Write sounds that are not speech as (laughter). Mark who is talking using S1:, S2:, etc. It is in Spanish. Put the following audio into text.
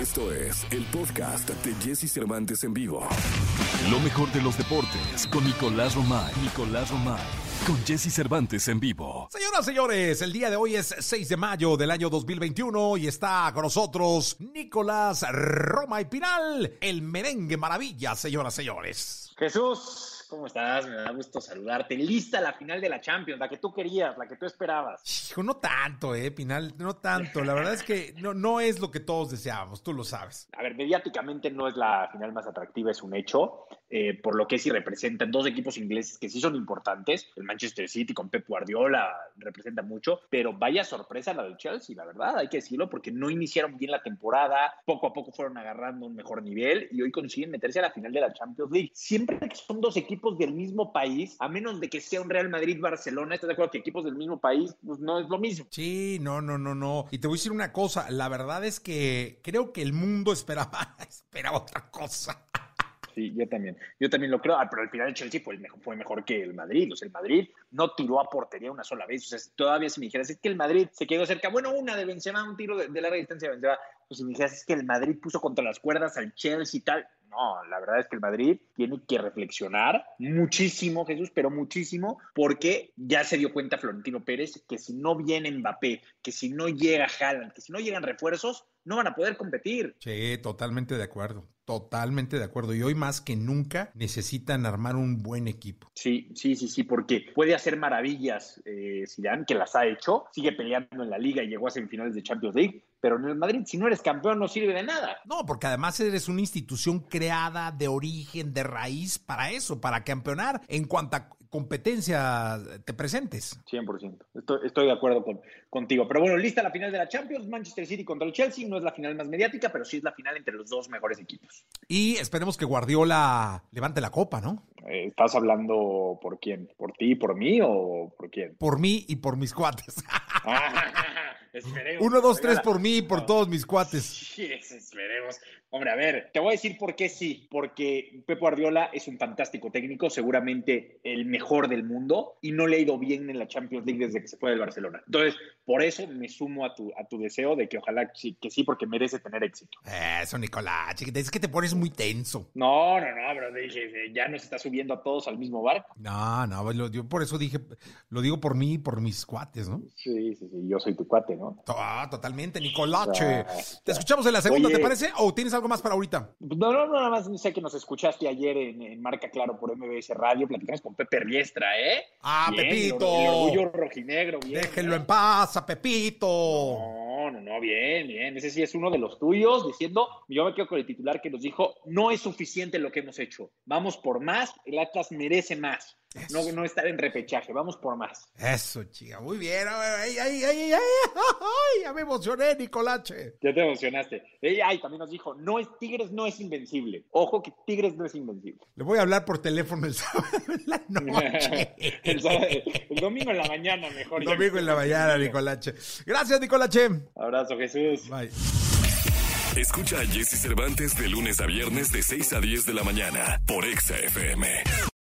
S1: Esto es el podcast de Jesse Cervantes en vivo.
S2: Lo mejor de los deportes con Nicolás Romay. Nicolás Romay. Con Jesse Cervantes en vivo.
S3: Señoras, señores, el día de hoy es 6 de mayo del año 2021 y está con nosotros Nicolás Roma y Pinal, el merengue maravilla, señoras, señores.
S4: Jesús, ¿Cómo estás? Me da gusto saludarte. Lista la final de la Champions, la que tú querías, la que tú esperabas.
S3: Hijo, no tanto, eh, Pinal, no tanto. La verdad es que no, no es lo que todos deseábamos, tú lo sabes.
S4: A ver, mediáticamente no es la final más atractiva, es un hecho, eh, por lo que sí representan dos equipos ingleses que sí son importantes. El Manchester City con Pep Guardiola representa mucho, pero vaya sorpresa la del Chelsea, la verdad, hay que decirlo, porque no iniciaron bien la temporada, poco a poco fueron agarrando un mejor nivel y hoy consiguen meterse a la final de la Champions League. Siempre que son dos equipos del mismo país, a menos de que sea un Real Madrid-Barcelona, ¿estás de acuerdo que equipos del mismo país pues no es lo mismo?
S3: Sí, no, no, no, no. Y te voy a decir una cosa, la verdad es que creo que el mundo (laughs) esperaba, esperaba otra cosa.
S4: Yo también. Yo también lo creo. Ah, pero al final el Chelsea fue mejor, que el Madrid. El Madrid no tiró a portería una sola vez. O sea, todavía si me dijeras, es que el Madrid se quedó cerca. Bueno, una de Benzema, un tiro de, de larga distancia de Benzema. Pues si me dijeras, es que el Madrid puso contra las cuerdas al Chelsea y tal. No, la verdad es que el Madrid tiene que reflexionar muchísimo, Jesús, pero muchísimo, porque ya se dio cuenta Florentino Pérez que si no viene Mbappé, que si no llega Haaland, que si no llegan refuerzos, no van a poder competir.
S3: Sí, totalmente de acuerdo. Totalmente de acuerdo. Y hoy más que nunca necesitan armar un buen equipo.
S4: Sí, sí, sí, sí, porque puede hacer maravillas eh, Zidane, que las ha hecho, sigue peleando en la liga y llegó a semifinales de Champions League, pero en el Madrid, si no eres campeón, no sirve de nada.
S3: No, porque además eres una institución creada de origen, de raíz, para eso, para campeonar en cuanto a competencia te presentes.
S4: 100%. Estoy, estoy de acuerdo con, contigo. Pero bueno, lista la final de la Champions, Manchester City contra el Chelsea. No es la final más mediática, pero sí es la final entre los dos mejores equipos.
S3: Y esperemos que Guardiola levante la copa, ¿no?
S4: Eh, ¿Estás hablando por quién? ¿Por ti, por mí o por quién?
S3: Por mí y por mis cuates. (laughs)
S4: esperemos.
S3: Uno, dos, tres por mí y por no. todos mis cuates.
S4: Sí, esperemos. Hombre, a ver, te voy a decir por qué sí. Porque Pep Guardiola es un fantástico técnico, seguramente el mejor del mundo, y no le ha ido bien en la Champions League desde que se fue del Barcelona. Entonces, por eso me sumo a tu, a tu deseo de que ojalá sí, que sí, porque merece tener éxito.
S3: Eso, Nicolás, chiquita, es que te pones muy tenso.
S4: No, no, no, pero dije, ya nos está subiendo a todos al mismo barco.
S3: No, no, lo, yo por eso dije, lo digo por mí y por mis cuates, ¿no?
S4: Sí, sí, sí, yo soy tu cuate, ¿no?
S3: Ah, totalmente, Nicolache. Te escuchamos en la segunda, Oye, ¿te parece? ¿O tienes algo más para ahorita?
S4: No, no, no, nada más sé que nos escuchaste ayer en, en Marca Claro por MBS Radio, platicamos con Pepe Riestra, ¿eh?
S3: Ah, bien, Pepito.
S4: El, orgullo rojinegro, bien.
S3: Déjenlo en paz a Pepito.
S4: No, no, no, bien, bien. Ese sí es uno de los tuyos, diciendo, yo me quedo con el titular que nos dijo, no es suficiente lo que hemos hecho, vamos por más, el Atlas merece más. No, no, estar en repechaje, vamos por más.
S3: Eso, chica, muy bien. Ay, ay, ay, ay, ay, ya me emocioné, Nicolache.
S4: Ya te emocionaste. Ella ay, también nos dijo, no es Tigres no es invencible. Ojo que Tigres no es invencible.
S3: Le voy a hablar por teléfono el sábado en la noche. (laughs)
S4: el, sábado, el, domingo en la mañana, mejor.
S3: El domingo en la mañana, Nicolache. Gracias, Nicolache.
S4: Abrazo, Jesús.
S3: Bye.
S1: Escucha a Jesse Cervantes de lunes a viernes de 6 a 10 de la mañana por Exa FM.